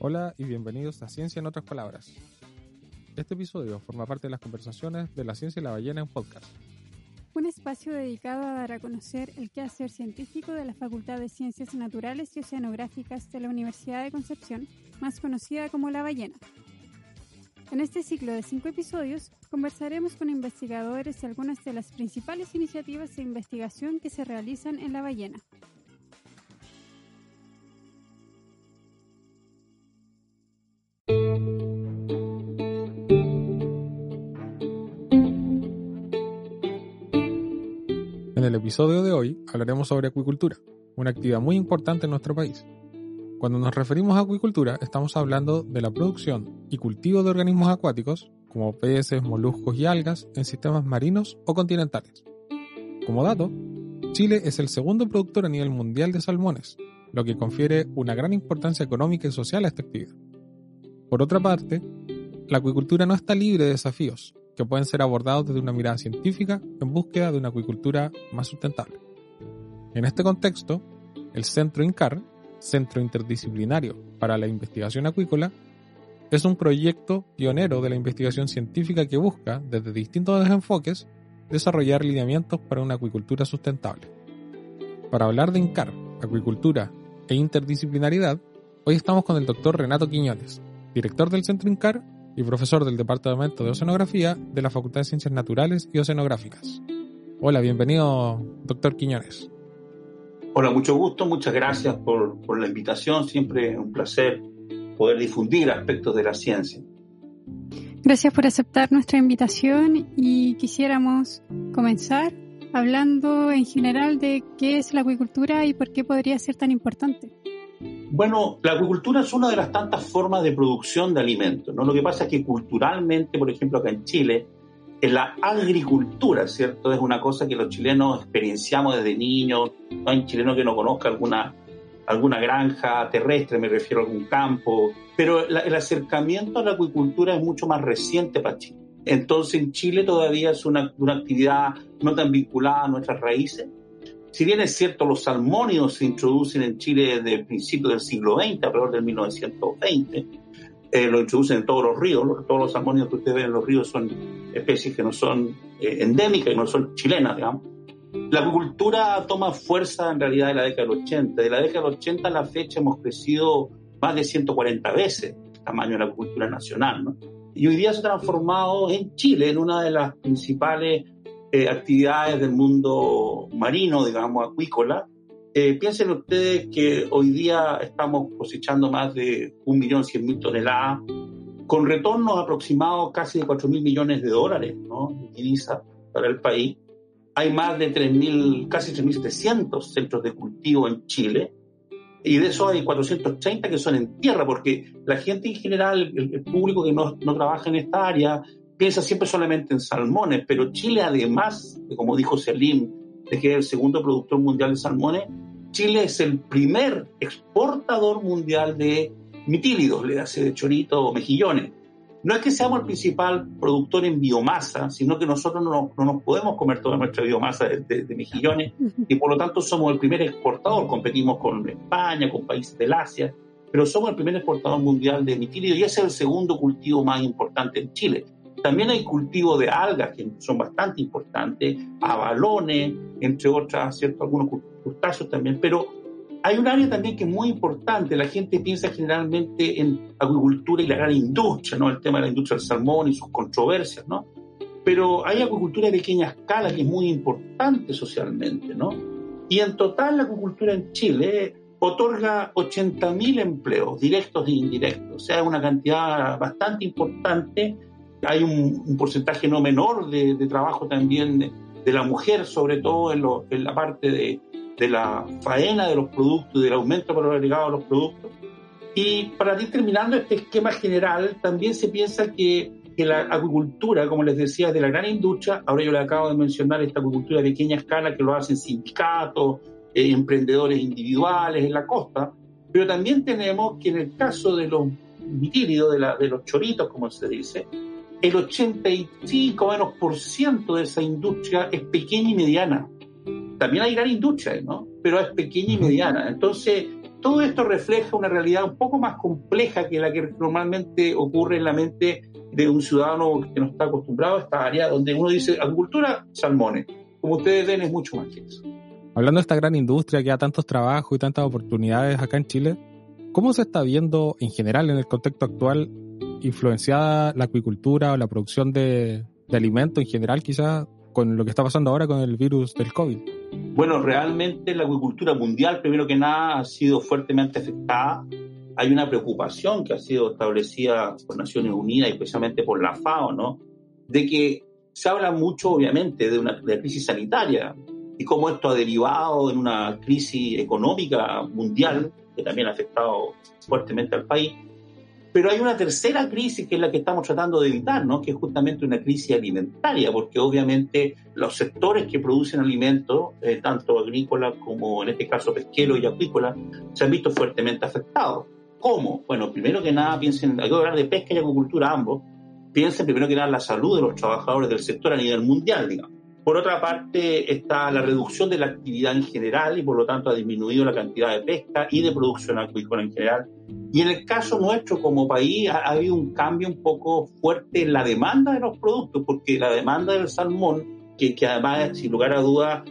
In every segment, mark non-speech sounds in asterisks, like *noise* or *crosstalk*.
Hola y bienvenidos a Ciencia en otras palabras. Este episodio forma parte de las conversaciones de la ciencia y la ballena en podcast. Un espacio dedicado a dar a conocer el quehacer científico de la Facultad de Ciencias Naturales y Oceanográficas de la Universidad de Concepción, más conocida como La Ballena. En este ciclo de cinco episodios conversaremos con investigadores de algunas de las principales iniciativas de investigación que se realizan en La Ballena. Episodio de hoy hablaremos sobre acuicultura, una actividad muy importante en nuestro país. Cuando nos referimos a acuicultura, estamos hablando de la producción y cultivo de organismos acuáticos, como peces, moluscos y algas, en sistemas marinos o continentales. Como dato, Chile es el segundo productor a nivel mundial de salmones, lo que confiere una gran importancia económica y social a esta actividad. Por otra parte, la acuicultura no está libre de desafíos, que pueden ser abordados desde una mirada científica en búsqueda de una acuicultura más sustentable. En este contexto, el Centro INCAR, Centro Interdisciplinario para la Investigación Acuícola, es un proyecto pionero de la investigación científica que busca, desde distintos enfoques, desarrollar lineamientos para una acuicultura sustentable. Para hablar de INCAR, acuicultura e interdisciplinaridad, hoy estamos con el doctor Renato Quiñones, director del Centro INCAR y profesor del Departamento de Oceanografía de la Facultad de Ciencias Naturales y Oceanográficas. Hola, bienvenido, doctor Quiñones. Hola, mucho gusto, muchas gracias por, por la invitación, siempre un placer poder difundir aspectos de la ciencia. Gracias por aceptar nuestra invitación y quisiéramos comenzar hablando en general de qué es la acuicultura y por qué podría ser tan importante. Bueno, la acuicultura es una de las tantas formas de producción de alimentos. ¿no? Lo que pasa es que culturalmente, por ejemplo, acá en Chile, en la agricultura, ¿cierto? Es una cosa que los chilenos experienciamos desde niños. No hay chileno que no conozca alguna, alguna granja terrestre, me refiero a algún campo. Pero el acercamiento a la acuicultura es mucho más reciente para Chile. Entonces, en Chile todavía es una, una actividad no tan vinculada a nuestras raíces si bien es cierto, los salmónidos se introducen en Chile desde el principio del siglo XX, alrededor del 1920, eh, lo introducen en todos los ríos, todos los salmónidos que ustedes ven en los ríos son especies que no son eh, endémicas y no son chilenas, digamos. La agricultura toma fuerza en realidad de la década del 80. De la década del 80 a la fecha hemos crecido más de 140 veces el tamaño de la agricultura nacional. ¿no? Y hoy día se ha transformado en Chile en una de las principales eh, actividades del mundo marino, digamos, acuícola. Eh, piensen ustedes que hoy día estamos cosechando más de 1.100.000 toneladas, con retornos aproximados casi de 4.000 millones de dólares ¿no? divisa para el país. Hay más de 3.000, casi 3.700 centros de cultivo en Chile, y de eso hay 430 que son en tierra, porque la gente en general, el, público que no, no, trabaja en esta área, piensa siempre solamente en salmones, pero Chile además, como dijo Selim, de que es el segundo productor mundial de salmones, Chile es el primer exportador mundial de mitílidos, le hace de chorito o mejillones. No es que seamos el principal productor en biomasa, sino que nosotros no, no nos podemos comer toda nuestra biomasa de, de, mejillones y por lo tanto somos el primer exportador. Competimos con España, con países del Asia, pero somos el primer exportador mundial de mitílidos y ese es el segundo cultivo más importante en Chile. También hay cultivo de algas que son bastante importantes, abalones, entre otras, ¿cierto? Algunos crustáceos también, pero hay un área también que es muy importante. La gente piensa generalmente en acuicultura y la gran industria, ¿no? El tema de la industria del salmón y sus controversias, ¿no? Pero hay acuicultura de pequeña escala que es muy importante socialmente, ¿no? Y en total la acuicultura en Chile otorga 80.000 empleos directos e indirectos, o sea, una cantidad bastante importante hay un, porcentaje no menor de, trabajo también de, la mujer, sobre todo en, la parte de, la faena de los productos del aumento por agregado de los productos. Y para ir terminando este esquema general, también se piensa que, la agricultura, como les decía, de la gran industria, ahora yo le acabo de mencionar esta agricultura de pequeña escala que lo hacen sindicatos, eh, emprendedores individuales en la costa, pero también tenemos que en el caso de los mitílidos, de, de los choritos, como se dice, el 85 menos por ciento de esa industria es pequeña y mediana. También hay gran industria, ¿no? Pero es pequeña y mediana. Entonces, todo esto refleja una realidad un poco más compleja que la que normalmente ocurre en la mente de un ciudadano que no está acostumbrado a esta área, donde uno dice agricultura, salmones. Como ustedes ven, es mucho más que eso. Hablando de esta gran industria que da tantos trabajos y tantas oportunidades acá en Chile, ¿cómo se está viendo en general en el contexto actual influenciada la acuicultura o la producción de, de alimentos en general quizás con lo que está pasando ahora con el virus del COVID? Bueno, realmente la acuicultura mundial, primero que nada, ha sido fuertemente afectada. Hay una preocupación que ha sido establecida por Naciones Unidas y especialmente por la FAO, ¿no? De que se habla mucho, obviamente, de una crisis sanitaria y cómo esto ha derivado en una crisis económica mundial que también ha afectado fuertemente al país pero hay una tercera crisis que es la que estamos tratando de evitar, ¿no? que es justamente una crisis alimentaria, porque obviamente los sectores que producen alimentos, eh, tanto agrícolas como en este caso pesquero y acuícola, se han visto fuertemente afectados. ¿Cómo? Bueno, primero que nada, piensen, hay que hablar de pesca y agricultura ambos, piensen primero que nada en la salud de los trabajadores del sector a nivel mundial, digamos. Por otra parte, está la reducción de la actividad en general y por lo tanto ha disminuido la cantidad de pesca y de producción acuícola en general. Y en el caso nuestro como país ha, habido un cambio un poco fuerte en la demanda de los productos, porque la demanda del salmón, que, que además, sin lugar a dudas,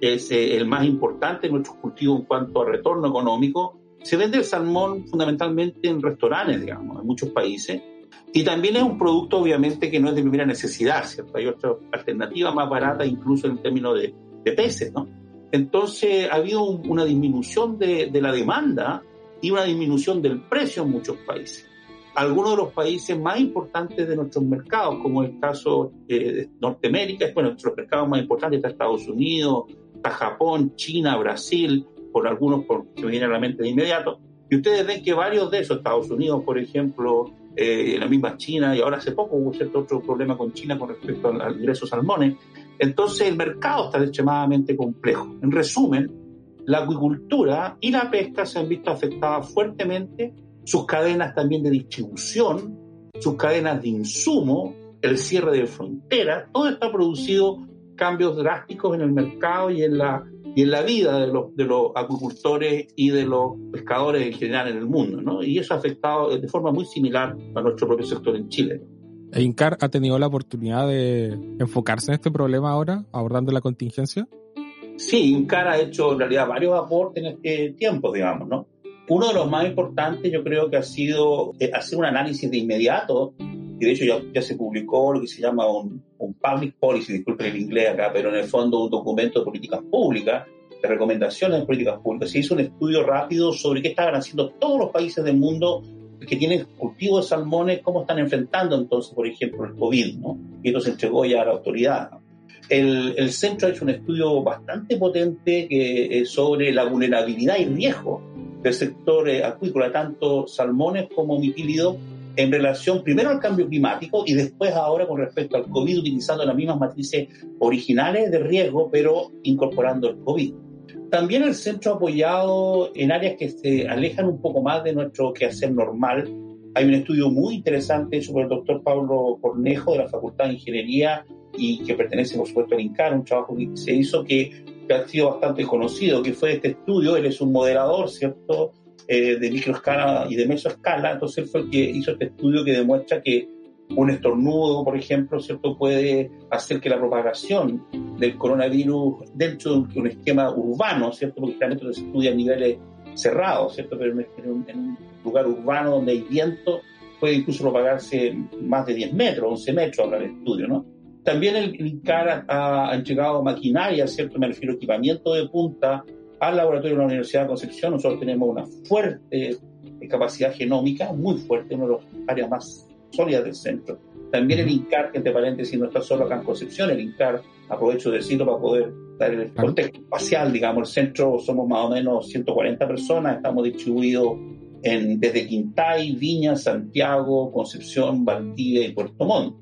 es eh, el más importante en nuestros cultivos en cuanto a retorno económico, se vende el salmón fundamentalmente en restaurantes, digamos, en muchos países y también es un producto, obviamente, que no es de primera necesidad, ¿cierto? Hay otra alternativa más barata, incluso en términos de, de peces, ¿no? Entonces, ha habido una disminución de, de, la demanda y una disminución del precio en muchos países. Algunos de los países más importantes de nuestros mercados, como el caso eh, de Norteamérica, bueno, nuestros mercados más importantes está Estados Unidos, está Japón, China, Brasil, por algunos que me vienen a la mente de inmediato. Y ustedes ven que varios de esos, Estados Unidos, por ejemplo, eh, la misma China, y ahora hace poco hubo cierto otro problema con China con respecto al ingreso salmones. Entonces el mercado está extremadamente complejo. En resumen, la acuicultura y la pesca se han visto afectadas fuertemente, sus cadenas también de distribución, sus cadenas de insumo, el cierre de fronteras, todo esto ha producido cambios drásticos en el mercado y en la y en la vida de los, de los acuicultores y de los pescadores en general en el mundo, ¿no? Y eso ha afectado de forma muy similar a nuestro propio sector en Chile. ¿E INCAR ha tenido la oportunidad de enfocarse en este problema ahora, abordando la contingencia? Sí, INCAR ha hecho en realidad varios aportes en este tiempo, digamos, ¿no? Uno de los más importantes yo creo que ha sido eh, hacer un análisis de inmediato y de hecho ya, ya, se publicó lo que se llama un, un, public policy, disculpen el inglés acá, pero en el fondo un documento de políticas públicas, de recomendaciones de políticas públicas. Se hizo un estudio rápido sobre qué estaban haciendo todos los países del mundo que tienen cultivo de salmones, cómo están enfrentando entonces, por ejemplo, el COVID, ¿no? Y esto se entregó ya a la autoridad. El, el centro ha hecho un estudio bastante potente que, eh, sobre la vulnerabilidad y riesgo del sector eh, acuícola, tanto salmones como mitílidos, en relación primero al cambio climático y después ahora con respecto al COVID, utilizando las mismas matrices originales de riesgo, pero incorporando el COVID. También el centro ha apoyado en áreas que se alejan un poco más de nuestro quehacer normal. Hay un estudio muy interesante sobre el doctor Pablo Cornejo de la Facultad de Ingeniería y que pertenece, por supuesto, al INCAR, un trabajo que se hizo que, que ha sido bastante conocido, que fue este estudio. Él es un moderador, ¿cierto?, eh, de microescala y de mesoescala. Entonces él fue el que hizo este estudio que demuestra que un estornudo, por ejemplo, ¿cierto? puede hacer que la propagación del coronavirus dentro de un esquema urbano, ¿cierto? porque generalmente se estudia a niveles cerrados, ¿cierto? pero en un, lugar urbano donde hay viento puede incluso propagarse más de 10 metros, 11 metros, habla el estudio, ¿no? También el ha, ha entregado maquinaria, ¿cierto? Me refiero a equipamiento de punta al laboratorio de la Universidad de Concepción. Nosotros tenemos una fuerte capacidad genómica, muy fuerte, una de las áreas más sólidas del centro. También el INCAR, que entre paréntesis no está solo acá en Concepción, el INCAR, aprovecho de decirlo para poder dar el contexto espacial, digamos, el centro somos más o menos 140 personas, estamos distribuidos en, desde Quintay, Viña, Santiago, Concepción, Valdivia y Puerto Montt.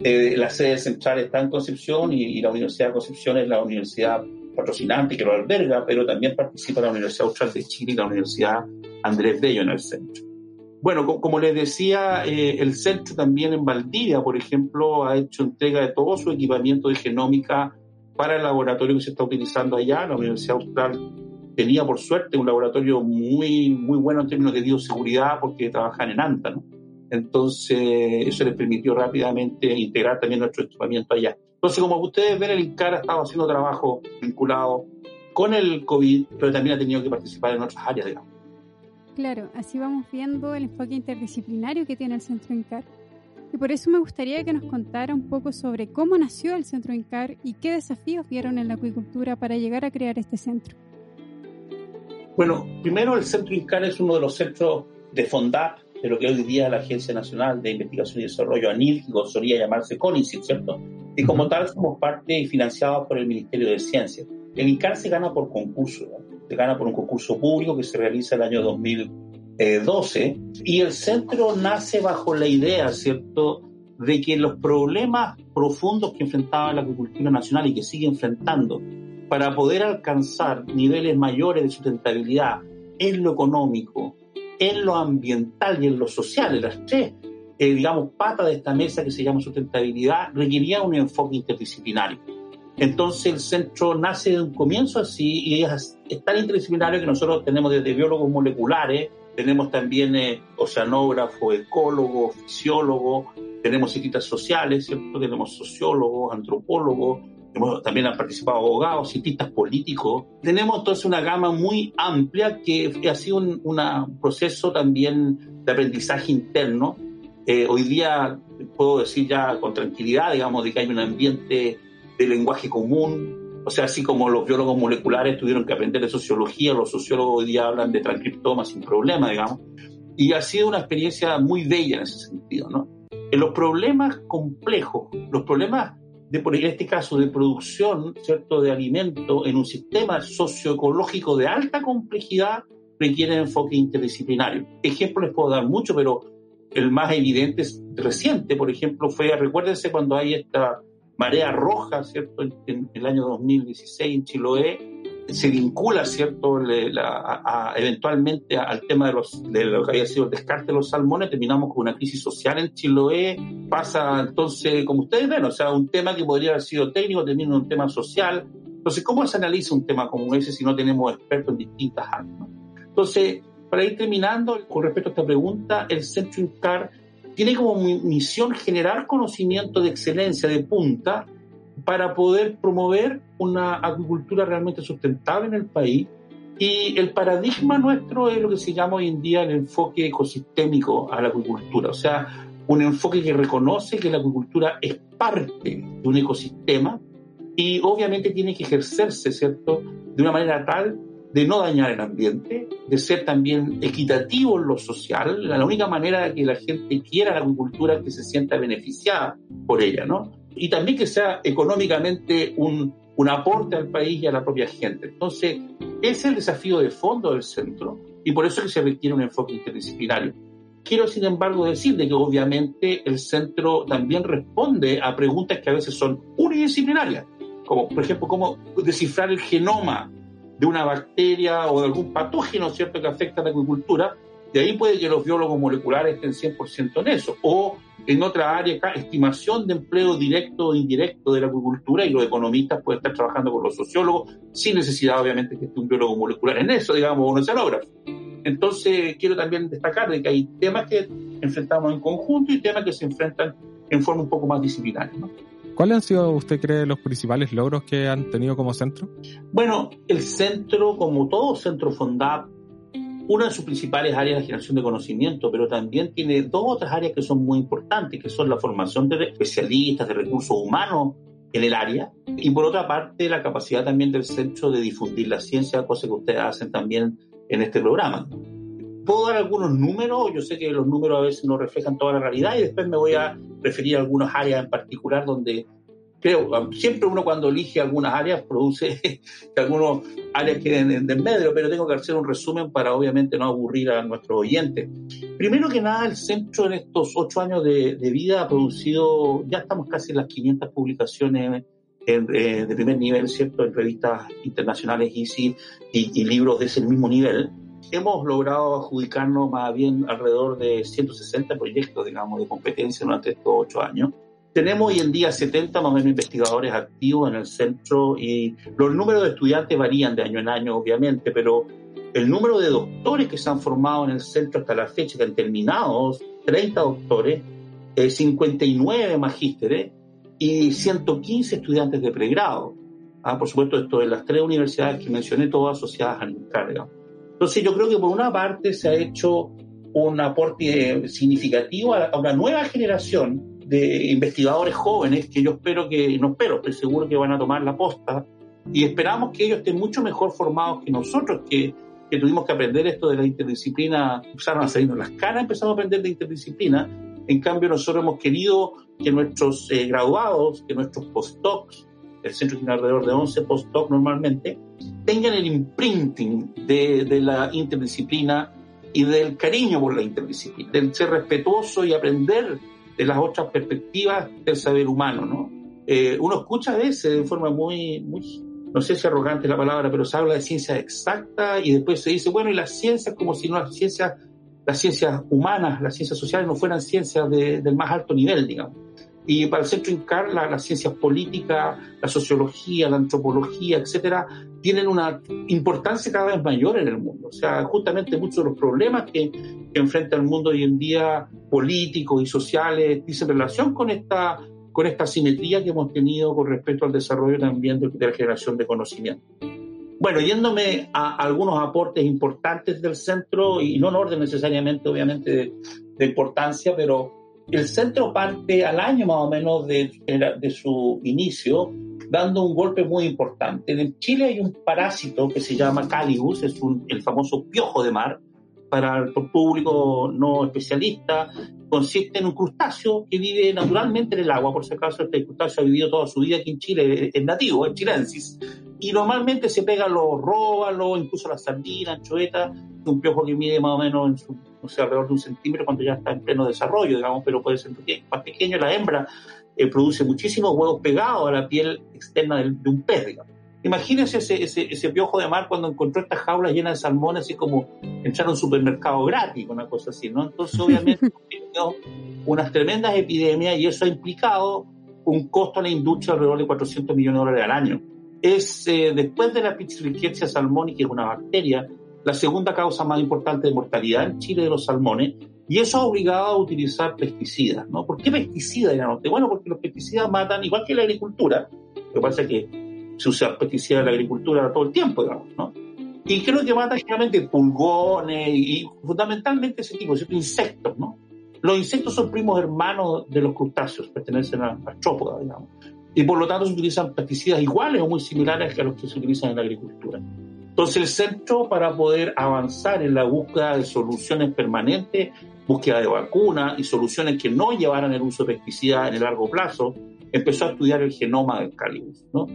Eh, la sede central está en Concepción y, y, la Universidad de Concepción es la universidad patrocinante que lo alberga, pero también participa la Universidad Austral de Chile y la Universidad Andrés Bello en el centro. Bueno, como les decía, eh, el centro también en Valdivia, por ejemplo, ha hecho entrega de todo su equipamiento de genómica para el laboratorio que se está utilizando allá, la Universidad Austral tenía por suerte un laboratorio muy, muy bueno en términos de bioseguridad porque trabajan en ANTA, ¿no? Entonces, eso les permitió rápidamente integrar también nuestro equipamiento allá. Entonces, como ustedes ven, el INCAR ha estado haciendo trabajo vinculado con el COVID, pero también ha tenido que participar en otras áreas, digamos. Claro, así vamos viendo el enfoque interdisciplinario que tiene el Centro INCAR. Y por eso me gustaría que nos contara un poco sobre cómo nació el Centro INCAR y qué desafíos vieron en la acuicultura para llegar a crear este centro. Bueno, primero el Centro INCAR es uno de los centros de FONDAP, de lo que hoy día es la Agencia Nacional de Investigación y Desarrollo, ANIL, que solía llamarse CONICIT, ¿cierto? Y como tal somos parte y financiados por el Ministerio de Ciencia. El INCAR se gana por concurso, se gana por un concurso público que se realiza el año 2012 y el centro nace bajo la idea, ¿cierto?, de que los problemas profundos que enfrentaba la agricultura nacional y que sigue enfrentando para poder alcanzar niveles mayores de sustentabilidad en lo económico, en lo ambiental y en lo social, las tres, eh, digamos, patas de esta mesa que se llama sustentabilidad, requería un enfoque interdisciplinario. Entonces el centro nace de un comienzo así y es, tan interdisciplinario que nosotros tenemos desde biólogos moleculares, tenemos también eh, oceanógrafos, ecólogos, fisiólogos, tenemos cientistas sociales, ¿cierto? tenemos sociólogos, antropólogos, también han participado abogados, cientistas políticos. Tenemos entonces una gama muy amplia que ha sido un proceso también de aprendizaje interno. Eh, hoy día puedo decir ya con tranquilidad, digamos, de que hay un ambiente de lenguaje común. O sea, así como los biólogos moleculares tuvieron que aprender de sociología, los sociólogos hoy día hablan de transcriptoma sin problema, digamos. Y ha sido una experiencia muy bella en ese sentido, ¿no? En los problemas complejos, los problemas de, por este caso, de producción, ¿cierto?, de alimento en un sistema socioecológico de alta complejidad, requiere enfoque interdisciplinario. Ejemplos les puedo dar mucho, pero el más evidente reciente, por ejemplo, fue, recuérdense cuando hay esta marea roja, ¿cierto?, en, el año 2016 en Chiloé, se vincula, ¿cierto?, eventualmente al tema de, los, de lo que había sido el descarte de los salmones, terminamos con una crisis social en Chiloé, pasa entonces, como ustedes ven, o sea, un tema que podría haber sido técnico termina en un tema social. Entonces, ¿cómo se analiza un tema como ese si no tenemos expertos en distintas áreas? Entonces, para ir terminando, con respecto a esta pregunta, el Centro INCAR tiene como misión generar conocimiento de excelencia de punta para poder promover una agricultura realmente sustentable en el país. Y el paradigma nuestro es lo que se llama hoy en día el enfoque ecosistémico a la agricultura, o sea, un enfoque que reconoce que la agricultura es parte de un ecosistema y obviamente tiene que ejercerse, ¿cierto?, de una manera tal de no dañar el ambiente, de ser también equitativo en lo social. La única manera que la gente quiera la agricultura es que se sienta beneficiada por ella, ¿no? Y también que sea económicamente un, un aporte al país y a la propia gente. Entonces, ese es el desafío de fondo del centro y por eso es que se requiere un enfoque interdisciplinario. Quiero, sin embargo, decir de que obviamente el centro también responde a preguntas que a veces son unidisciplinarias, como por ejemplo, cómo descifrar el genoma de una bacteria o de algún patógeno, ¿cierto?, que afecta a la agricultura, de ahí puede que los biólogos moleculares estén 100% en eso. O en otra área, estimación de empleo directo o indirecto de la agricultura y los economistas pueden estar trabajando con los sociólogos sin necesidad, obviamente, que esté un biólogo molecular en eso, digamos, un oceanógrafo. Entonces, quiero también destacar de que hay temas que enfrentamos en conjunto y temas que se enfrentan en forma un poco más disciplinaria. ¿Cuáles han sido, usted cree, los principales logros que han tenido como centro? Bueno, el centro, como todo centro FONDAP, una de sus principales áreas de generación de conocimiento, pero también tiene dos otras áreas que son muy importantes, que son la formación de especialistas, de recursos humanos en el área, y por otra parte la capacidad también del centro de difundir la ciencia, cosa que ustedes hacen también en este programa. Puedo dar algunos números, yo sé que los números a veces no reflejan toda la realidad y después me voy a referir a algunas áreas en particular donde creo, siempre uno cuando elige algunas áreas produce *laughs* que algunas áreas queden en, medio, pero tengo que hacer un resumen para obviamente no aburrir a nuestros oyentes. Primero que nada, el centro en estos ocho años de, vida ha producido, ya estamos casi en las 500 publicaciones eh, de primer nivel, ¿cierto?, en revistas internacionales y, y libros de ese mismo nivel. Hemos logrado adjudicarnos más bien alrededor de 160 proyectos, digamos, de competencia durante estos ocho años Tenemos hoy en día 70 más o menos investigadores activos en el centro y los números de estudiantes varían de año en año, obviamente, pero el número de doctores que se han formado en el centro hasta la fecha, que han terminado, 30 doctores, 59 eh, magísteres y 115 estudiantes de pregrado. Ah, por supuesto, esto de las tres universidades que mencioné, todas asociadas al INCAR. Entonces, yo creo que por una parte se ha hecho un aporte significativo a una nueva generación de investigadores jóvenes que yo espero que, no espero, estoy seguro que van a tomar la posta y esperamos que ellos estén mucho mejor formados que nosotros, que, que tuvimos que aprender esto de la interdisciplina, empezaron a salirnos las caras, empezamos a aprender de interdisciplina. En cambio, nosotros hemos querido que nuestros eh, graduados, que nuestros postdocs, el centro tiene alrededor de 11 postdocs normalmente, tengan el imprinting de, de la interdisciplina y del cariño por la interdisciplina, del ser respetuoso y aprender de las otras perspectivas del saber humano, ¿no? Eh, uno escucha a veces de forma muy, muy, no sé si arrogante la palabra, pero se habla de ciencia exacta y después se dice, bueno, y las ciencias como si no las ciencias, las ciencias humanas, las ciencias sociales no fueran ciencias del más alto nivel, digamos. Y para el Centro INCAR, las ciencias políticas, la sociología, la antropología, etcétera, tienen una importancia cada vez mayor en el mundo. O sea, justamente muchos de los problemas que, que enfrenta el mundo hoy en día, políticos y sociales, dicen relación con esta, con esta simetría que hemos tenido con respecto al desarrollo también de, la generación de conocimiento. Bueno, yéndome a algunos aportes importantes del centro, y no en orden necesariamente, obviamente, de, de importancia, pero el centro parte al año más o menos de, de, su inicio, dando un golpe muy importante. En Chile hay un parásito que se llama Calibus, es un, el famoso piojo de mar, para el público no especialista, consiste en un crustáceo que vive naturalmente en el agua, por si acaso este crustáceo ha vivido toda su vida aquí en Chile, es nativo, es chilensis, y normalmente se pega los róbalos, incluso las sardinas, anchoetas, un piojo que mide más o menos en su o sea, alrededor de un centímetro cuando ya está en pleno desarrollo, digamos, pero puede ser más pequeño. La hembra eh, produce muchísimos huevos pegados a la piel externa de, un pez, digamos. Imagínense ese, ese, ese, piojo de mar cuando encontró estas jaulas llenas de salmones, así como entrar a un supermercado gratis, una cosa así, ¿no? Entonces, obviamente, *laughs* unas tremendas epidemias y eso ha implicado un costo a la industria alrededor de 400 millones de dólares al año. Es, eh, después de la Pichilrichia salmoni, que es una bacteria, la segunda causa más importante de mortalidad en Chile de los salmones, y eso ha obligado a utilizar pesticidas, ¿no? ¿Por qué pesticidas, Bueno, porque los pesticidas matan, igual que la agricultura, lo que pasa es que se usa pesticidas en la agricultura todo el tiempo, digamos, ¿no? Y creo que matan generalmente pulgones y, fundamentalmente ese tipo, de insectos, ¿no? Los insectos son primos hermanos de los crustáceos, pertenecen a las artrópodas, digamos. Y por lo tanto se utilizan pesticidas iguales o muy similares a los que se utilizan en la agricultura. Entonces el centro para poder avanzar en la búsqueda de soluciones permanentes, búsqueda de vacunas y soluciones que no llevaran el uso de pesticidas en el largo plazo, empezó a estudiar el genoma del Calibus. ¿no?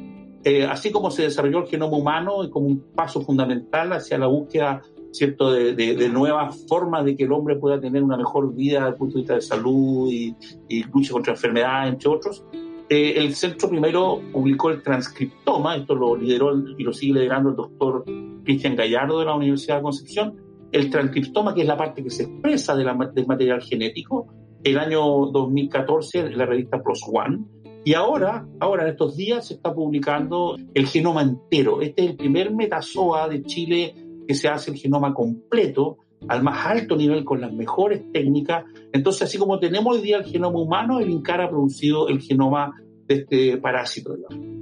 Eh, así como se desarrolló el genoma humano como un paso fundamental hacia la búsqueda cierto de, de, nuevas formas de que el hombre pueda tener una mejor vida desde el punto de vista de salud y, y lucha contra enfermedades, entre otros, eh, el centro primero publicó el transcriptoma, esto lo lideró y lo sigue liderando el doctor Cristian Gallardo de la Universidad de Concepción, el transcriptoma, que es la parte que se expresa de la, del material genético, el año 2014 en la revista PLOS ONE, y ahora, ahora en estos días se está publicando el genoma entero. Este es el primer metazoa de Chile que se hace el genoma completo, al más alto nivel con las mejores técnicas. Entonces, así como tenemos hoy día el genoma humano, el INCAR ha producido el genoma de este parásito.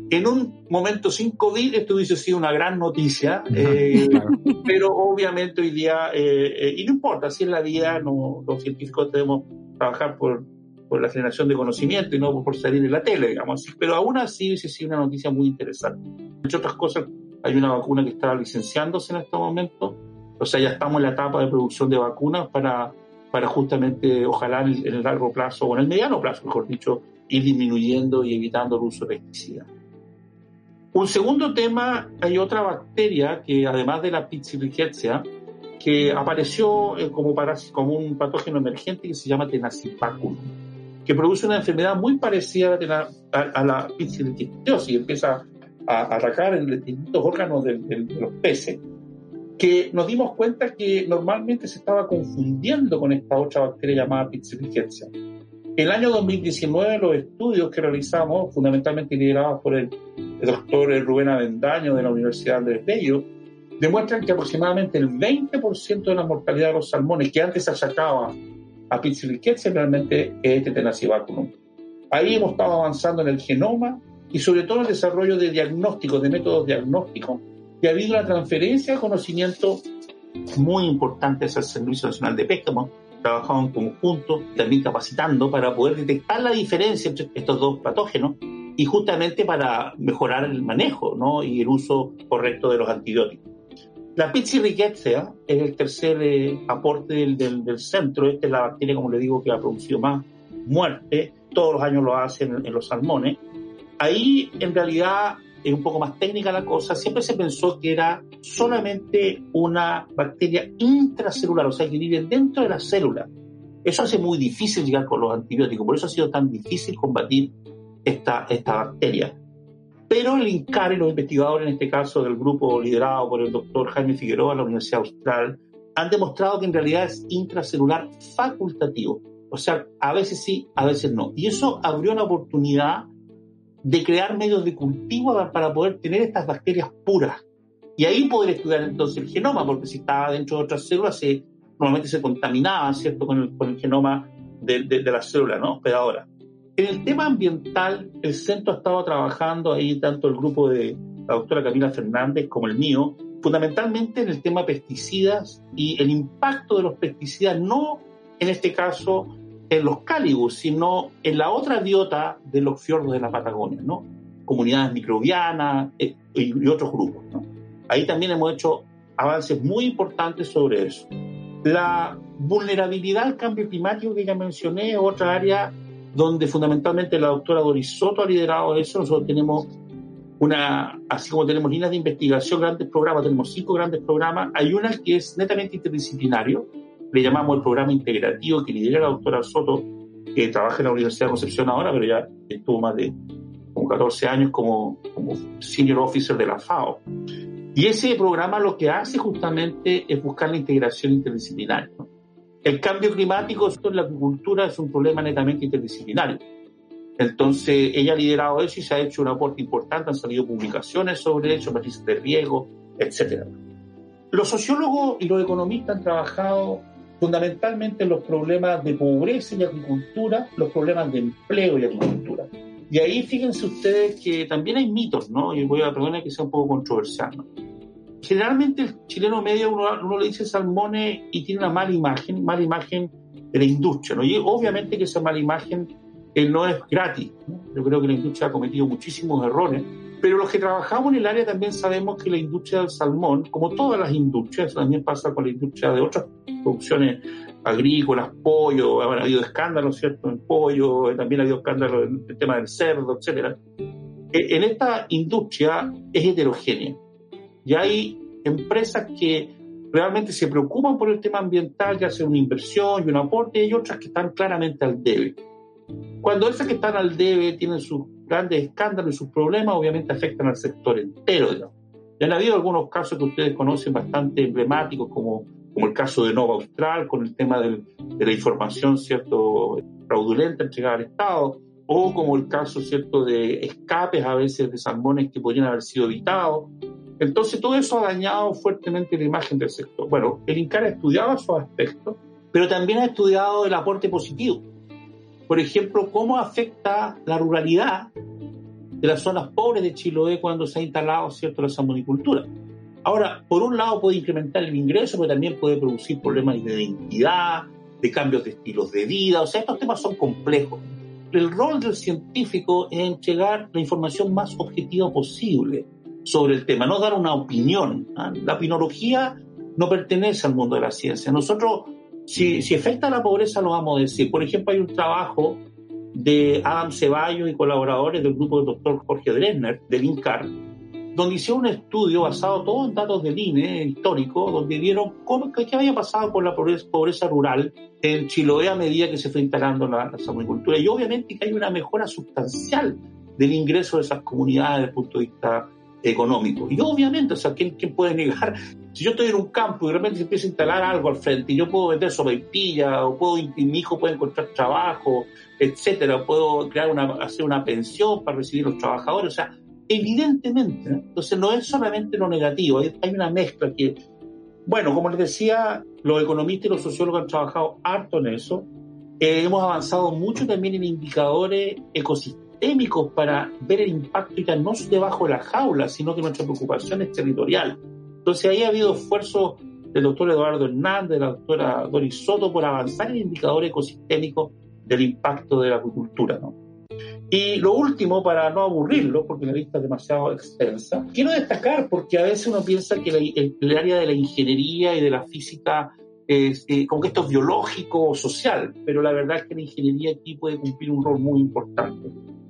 En un momento sin COVID esto hubiese sido una gran noticia, eh, *laughs* pero obviamente hoy día, eh, eh, y no importa, si es la vida, no, los científicos debemos trabajar por, por la generación de conocimiento y no por salir en la tele, digamos así, pero aún así hubiese sido una noticia muy interesante. Entre otras cosas, hay una vacuna que está licenciándose en este momento, o sea, ya estamos en la etapa de producción de vacunas para, para justamente, ojalá en el, largo plazo, o en el mediano plazo, mejor dicho, ir disminuyendo y evitando el uso de pesticidas. Un segundo tema, hay otra bacteria que además de la Pixi-Rickettsia, que apareció eh, como, como un patógeno emergente que se llama Tenacipaculum, que produce una enfermedad muy parecida a a, la y empieza a atacar en distintos órganos de los peces que nos dimos cuenta que normalmente se estaba confundiendo con esta otra bacteria llamada Pizzerichia. El año 2019 los estudios que realizamos, fundamentalmente liderados por el, doctor Rubén Avendaño de la Universidad de Bello, demuestran que aproximadamente el 20% de la mortalidad de los salmones que antes se achacaba a Pizziriquetze realmente es este tenacibaculum. Ahí hemos estado avanzando en el genoma y sobre todo en el desarrollo de diagnósticos, de métodos diagnósticos, y ha habido una transferencia de conocimiento muy importante hacia el Servicio Nacional de Pesca. Hemos trabajado en conjunto, también capacitando para poder detectar la diferencia entre estos dos patógenos y justamente para mejorar el manejo ¿no? y el uso correcto de los antibióticos. La Pizzirichezia es el tercer eh, aporte del, del, centro. Esta es la bacteria, como le digo, que ha producido más muerte. Todos los años lo hacen en los salmones. Ahí, en realidad, es un poco más técnica la cosa. Siempre se pensó que era solamente una bacteria intracelular, o sea, que vive dentro de la célula. Eso hace muy difícil llegar con los antibióticos. Por eso ha sido tan difícil combatir esta, esta bacteria. Pero el INCAR y los investigadores, en este caso del grupo liderado por el doctor Jaime Figueroa de la Universidad Austral, han demostrado que en realidad es intracelular facultativo. O sea, a veces sí, a veces no. Y eso abrió la oportunidad de crear medios de cultivo para poder tener estas bacterias puras. Y ahí poder estudiar entonces el genoma, porque si estaba dentro de otras células, se, normalmente se contaminaba, ¿cierto?, con el, con el genoma de, de, de la célula, ¿no? ahora en el tema ambiental, el centro ha estado trabajando ahí, tanto el grupo de la doctora Camila Fernández como el mío, fundamentalmente en el tema pesticidas y el impacto de los pesticidas, no en este caso en los cálidos, sino en la otra biota de los fiordos de la Patagonia, ¿no? Comunidades microbianas eh, y, otros grupos, ¿no? Ahí también hemos hecho avances muy importantes sobre eso. La vulnerabilidad al cambio climático que ya mencioné es otra área donde fundamentalmente la doctora Doris Soto ha liderado eso. Nosotros tenemos una, así como tenemos líneas de investigación, grandes programas, tenemos cinco grandes programas. Hay una que es netamente interdisciplinario, le llamamos el programa integrativo que lidera la doctora Soto, que trabaja en la Universidad de Concepción ahora, pero ya estuvo más de como 14 años como, como senior officer de la FAO. Y ese programa lo que hace justamente es buscar la integración interdisciplinaria. El cambio climático en la agricultura es un problema netamente interdisciplinario. Entonces, ella ha liderado eso y se ha hecho un aporte importante, han salido publicaciones sobre eso, matrices de riesgo, etc. Los sociólogos y los economistas han trabajado fundamentalmente en los problemas de pobreza y agricultura, los problemas de empleo y agricultura. Y ahí fíjense ustedes que también hay mitos, ¿no? Y voy a perdonar que sea un poco controversial, ¿no? generalmente el chileno medio uno, le dice salmones y tiene una mala imagen, mala imagen de la industria, ¿no? Y obviamente que esa mala imagen eh, no es gratis, Yo creo que la industria ha cometido muchísimos errores, pero los que trabajamos en el área también sabemos que la industria del salmón, como todas las industrias, también pasa con la industria de otras producciones agrícolas, pollo, ha habido escándalos, ¿cierto?, en pollo, también ha habido escándalos en el tema del cerdo, etcétera. Eh, en esta industria es heterogénea y hay empresas que realmente se preocupan por el tema ambiental, ya sea una inversión y un aporte, y hay otras que están claramente al debe. Cuando esas que están al debe tienen sus grandes escándalos y sus problemas, obviamente afectan al sector entero. Ya han habido algunos casos que ustedes conocen bastante emblemáticos, como, como el caso de Nova Austral, con el tema de la información cierto fraudulenta entregada al Estado, o como el caso cierto de escapes a veces de salmones que podrían haber sido evitados, entonces todo eso ha dañado fuertemente la imagen del sector. Bueno, el INCAR ha estudiado esos aspectos, pero también ha estudiado el aporte positivo. Por ejemplo, cómo afecta la ruralidad de las zonas pobres de Chiloé cuando se ha instalado cierto la salmonicultura. Ahora, por un lado puede incrementar el ingreso, pero también puede producir problemas de identidad, de cambios de estilos de vida. O sea, estos temas son complejos. El rol del científico es entregar la información más objetiva posible sobre el tema, no dar una opinión. ¿ah? La opinología no pertenece al mundo de la ciencia. Nosotros, si, si afecta a la pobreza, lo vamos a decir. Por ejemplo, hay un trabajo de Adam Ceballos y colaboradores del grupo del doctor Jorge Dresner, del INCAR, donde hicieron un estudio basado todo en datos del INE histórico, donde vieron cómo, qué había pasado con la pobreza, rural en Chiloé a medida que se fue instalando la, la agricultura. Y obviamente que hay una mejora sustancial del ingreso de esas comunidades desde el punto de vista económico. Y obviamente, o sea, ¿quién, puede negar? Si yo estoy en un campo y de repente se empieza a instalar algo al frente y yo puedo vender pilla o puedo, mi hijo puede encontrar trabajo, etcétera, puedo crear una, hacer una pensión para recibir los trabajadores, o sea, evidentemente, entonces no es solamente lo negativo, hay, una mezcla que, bueno, como les decía, los economistas y los sociólogos han trabajado harto en eso, eh, hemos avanzado mucho también en indicadores ecosistémicos para ver el impacto ya no debajo de la jaula, sino que nuestra preocupación es territorial. Entonces ahí ha habido esfuerzos del doctor Eduardo Hernández, de la doctora Doris Soto, por avanzar en indicadores ecosistémicos del impacto de la agricultura. ¿no? Y lo último, para no aburrirlo, porque la lista es demasiado extensa, quiero destacar, porque a veces uno piensa que el, área de la ingeniería y de la física es, eh, como que esto es biológico o social, pero la verdad es que la ingeniería aquí puede cumplir un rol muy importante.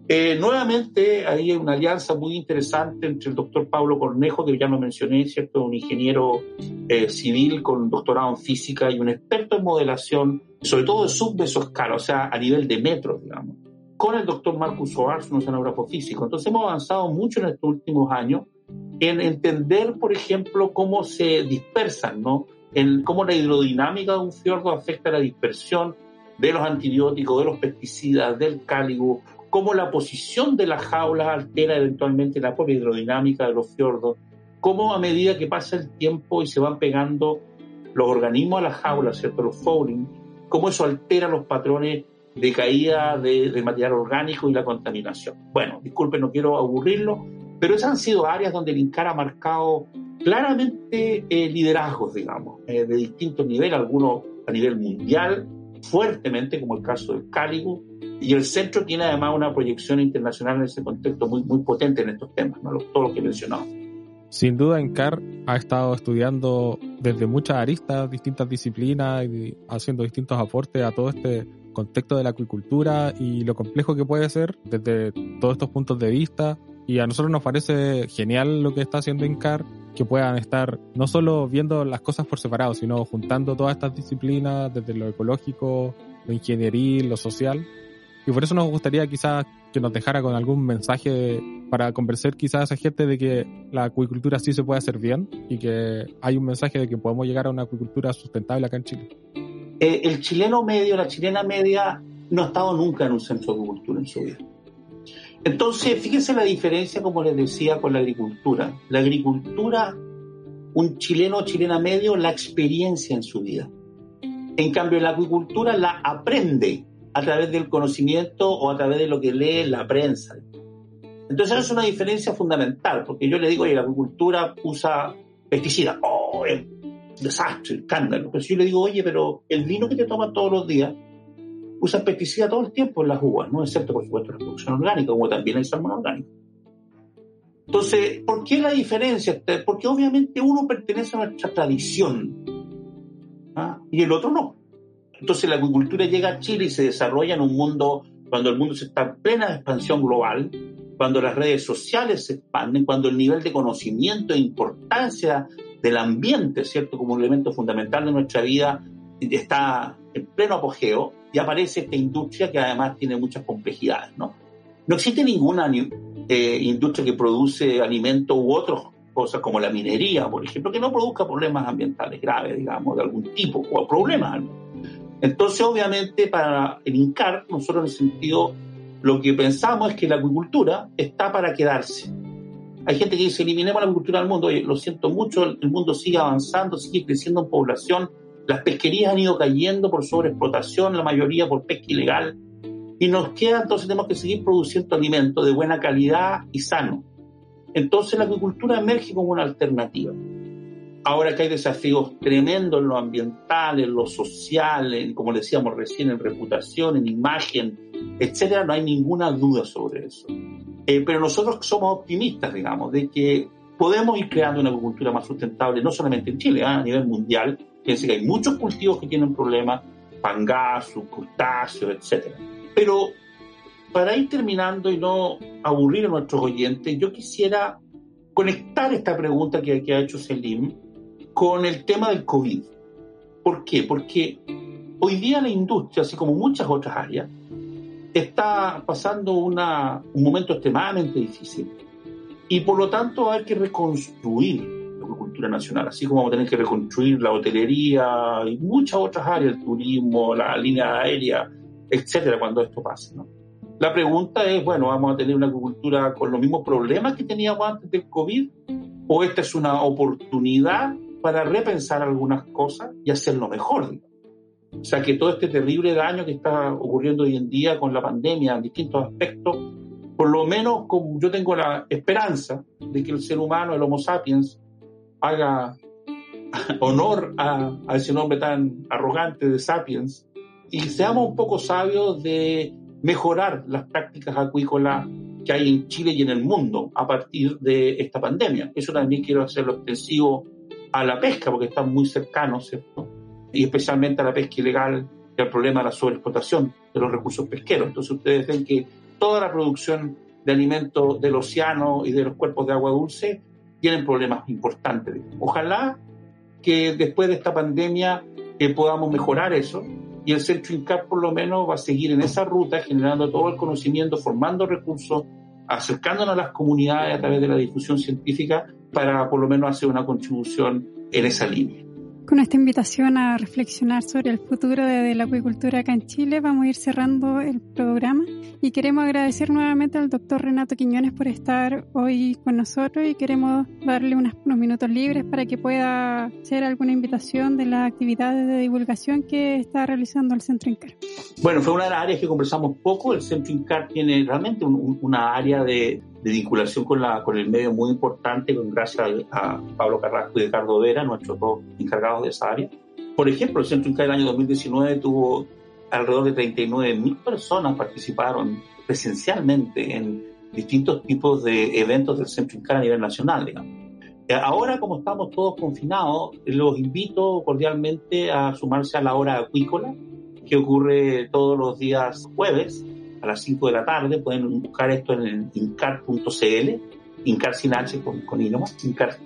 Eh, nuevamente, hay una alianza muy interesante entre el doctor Pablo Cornejo, que ya lo mencioné, ¿cierto? Un ingeniero eh, civil con doctorado en física y un experto en modelación, sobre todo de o sea, a nivel de metros, digamos, con el doctor Marcus Soares, un oceanógrafo físico. Entonces, hemos avanzado mucho en estos últimos años en entender, por ejemplo, cómo se dispersan, ¿no? En cómo la hidrodinámica de un fiordo afecta la dispersión de los antibióticos, de los pesticidas, del cáligo, cómo la posición de las jaulas altera eventualmente la propia hidrodinámica de los fiordos, cómo a medida que pasa el tiempo y se van pegando los organismos a las jaulas, ¿cierto? los fouling, cómo eso altera los patrones de caída del material orgánico y la contaminación. Bueno, disculpen, no quiero aburrirlo, pero esas han sido áreas donde el INCAR ha marcado claramente eh, liderazgos, digamos, eh, de distintos niveles, algunos a nivel mundial, fuertemente, como el caso del Cáligo, y el centro tiene además una proyección internacional en ese contexto muy, muy potente en estos temas, ¿no? todo lo que he mencionado. Sin duda, ENCAR ha estado estudiando desde muchas aristas, distintas disciplinas y haciendo distintos aportes a todo este contexto de la acuicultura y lo complejo que puede ser desde todos estos puntos de vista. Y a nosotros nos parece genial lo que está haciendo ENCAR, que puedan estar no solo viendo las cosas por separado, sino juntando todas estas disciplinas desde lo ecológico, lo ingenieril, lo social, y por eso nos gustaría quizás que nos dejara con algún mensaje para convencer quizás a esa gente de que la acuicultura sí se puede hacer bien y que hay un mensaje de que podemos llegar a una acuicultura sustentable acá en Chile. Eh, el chileno medio, la chilena media, no ha estado nunca en un centro de agricultura en su vida. Entonces, fíjense la diferencia, como les decía, con la agricultura. La agricultura, un chileno o chilena medio, la experiencia en su vida. En cambio, la acuicultura la aprende a través del conocimiento o a través de lo que lee la prensa. Entonces, es una diferencia fundamental, porque yo le digo, oye, la agricultura usa pesticidas. ¡Oh, es desastre, escándalo! Pero si yo le digo, oye, pero el vino que te toman todos los días usa pesticidas todo el tiempo en las uvas, ¿no? Excepto, por supuesto, la producción orgánica, como también el salmón orgánico. Entonces, ¿por qué la diferencia? Porque obviamente uno pertenece a nuestra tradición ¿ah? y el otro no. Entonces la agricultura llega a Chile y se desarrolla en un mundo, cuando el mundo se está en plena expansión global, cuando las redes sociales se expanden, cuando el nivel de conocimiento e importancia del ambiente, ¿cierto? Como un elemento fundamental de nuestra vida está en pleno apogeo y aparece esta industria que además tiene muchas complejidades, ¿no? No existe ninguna eh, industria que produce alimentos u otras cosas como la minería, por ejemplo, que no produzca problemas ambientales graves, digamos, de algún tipo, o problemas entonces, obviamente, para el INCAR, nosotros en el sentido, lo que pensamos es que la agricultura está para quedarse. Hay gente que dice, eliminemos la agricultura del mundo. Oye, lo siento mucho, el mundo sigue avanzando, sigue creciendo en población. Las pesquerías han ido cayendo por sobreexplotación, la mayoría por pesca ilegal. Y nos queda, entonces tenemos que seguir produciendo alimentos de buena calidad y sano. Entonces la agricultura emerge como una alternativa. Ahora que hay desafíos tremendos en lo ambiental, en lo social, en, como decíamos recién, en reputación, en imagen, etcétera, no hay ninguna duda sobre eso. Eh, pero nosotros somos optimistas, digamos, de que podemos ir creando una agricultura más sustentable, no solamente en Chile, ¿ah? a nivel mundial. Fíjense que hay muchos cultivos que tienen problemas, pangasos, crustáceos, etcétera. Pero para ir terminando y no aburrir a nuestros oyentes, yo quisiera conectar esta pregunta que, que ha hecho Selim con el tema del COVID. ¿Por qué? Porque hoy día la industria, así como muchas otras áreas, está pasando una, un momento extremadamente difícil. Y por lo tanto hay que reconstruir la acuicultura nacional, así como vamos a tener que reconstruir la hotelería y muchas otras áreas, el turismo, la línea aérea, etcétera, cuando esto pase. ¿no? La pregunta es, bueno, ¿vamos a tener una agricultura con los mismos problemas que teníamos antes del COVID? ¿O esta es una oportunidad para repensar algunas cosas y hacerlo mejor? O sea, que todo este terrible daño que está ocurriendo hoy en día con la pandemia en distintos aspectos, por lo menos yo tengo la esperanza de que el ser humano, el Homo sapiens, haga honor a, a ese nombre tan arrogante de sapiens y seamos un poco sabios de mejorar las prácticas acuícolas que hay en Chile y en el mundo a partir de esta pandemia. Eso también quiero hacerlo extensivo a la pesca, porque están muy cercanos, ¿cierto? Y especialmente a la pesca ilegal y al problema de la sobreexplotación de los recursos pesqueros. Entonces ustedes ven que toda la producción de alimentos del océano y de los cuerpos de agua dulce tienen problemas importantes. Ojalá que después de esta pandemia eh, podamos mejorar eso y el Centro INCAP por lo menos va a seguir en esa ruta generando todo el conocimiento, formando recursos, acercándonos a las comunidades a través de la difusión científica para por lo menos hacer una contribución en esa línea. Con esta invitación a reflexionar sobre el futuro de la acuicultura acá en Chile, vamos a ir cerrando el programa y queremos agradecer nuevamente al doctor Renato Quiñones por estar hoy con nosotros y queremos darle unos, minutos libres para que pueda hacer alguna invitación de las actividades de divulgación que está realizando el Centro INCAR. Bueno, fue una de las áreas que conversamos poco. El Centro INCAR tiene realmente una área de, de vinculación con, la, con el medio muy importante, gracias a, Pablo Carrasco y Ricardo Vera, nuestros dos encargados de esa área. Por ejemplo, el Centro Inca del año 2019 tuvo alrededor de 39 mil personas participaron presencialmente en distintos tipos de eventos del Centro Inca a nivel nacional, digamos. Ahora, como estamos todos confinados, los invito cordialmente a sumarse a la hora acuícola, que ocurre todos los días jueves a las 5 de la tarde. Pueden buscar esto en incar.cl, incar sin H con, con incar.cl.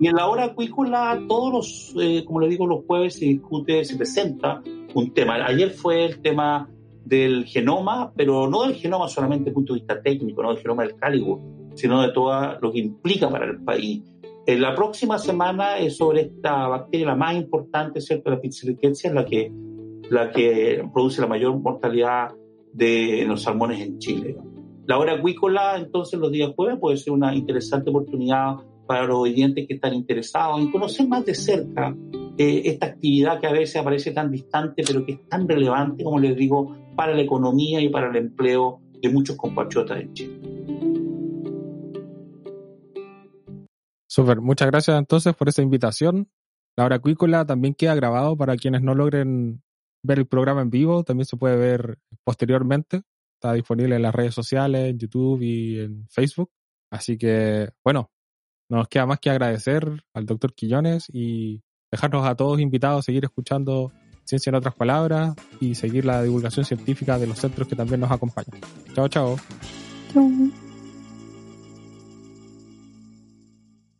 Y en la hora acuícola, todos los, eh, como le digo, los jueves se discute, se presenta un tema. Ayer fue el tema del genoma, pero no del genoma solamente desde el punto de vista técnico, no del genoma del cáligo, sino de todo lo que implica para el país. En la próxima semana es sobre esta bacteria, la más importante, ¿cierto? La Pizzerichia, la que, la que produce la mayor mortalidad de los salmones en Chile. La hora acuícola, entonces, los días jueves puede ser una interesante oportunidad para los oyentes que están interesados en conocer más de cerca eh, esta actividad que a veces aparece tan distante, pero que es tan relevante, como les digo, para la economía y para el empleo de muchos compatriotas en Chile. Super, muchas gracias entonces por esa invitación. La hora acuícola también queda grabado para quienes no logren ver el programa en vivo, también se puede ver posteriormente. Está disponible en las redes sociales, en YouTube y en Facebook. Así que, bueno, no nos queda más que agradecer al doctor Quillones y dejarnos a todos invitados a seguir escuchando Ciencia en otras palabras y seguir la divulgación científica de los centros que también nos acompañan. Chao, chao. Chao.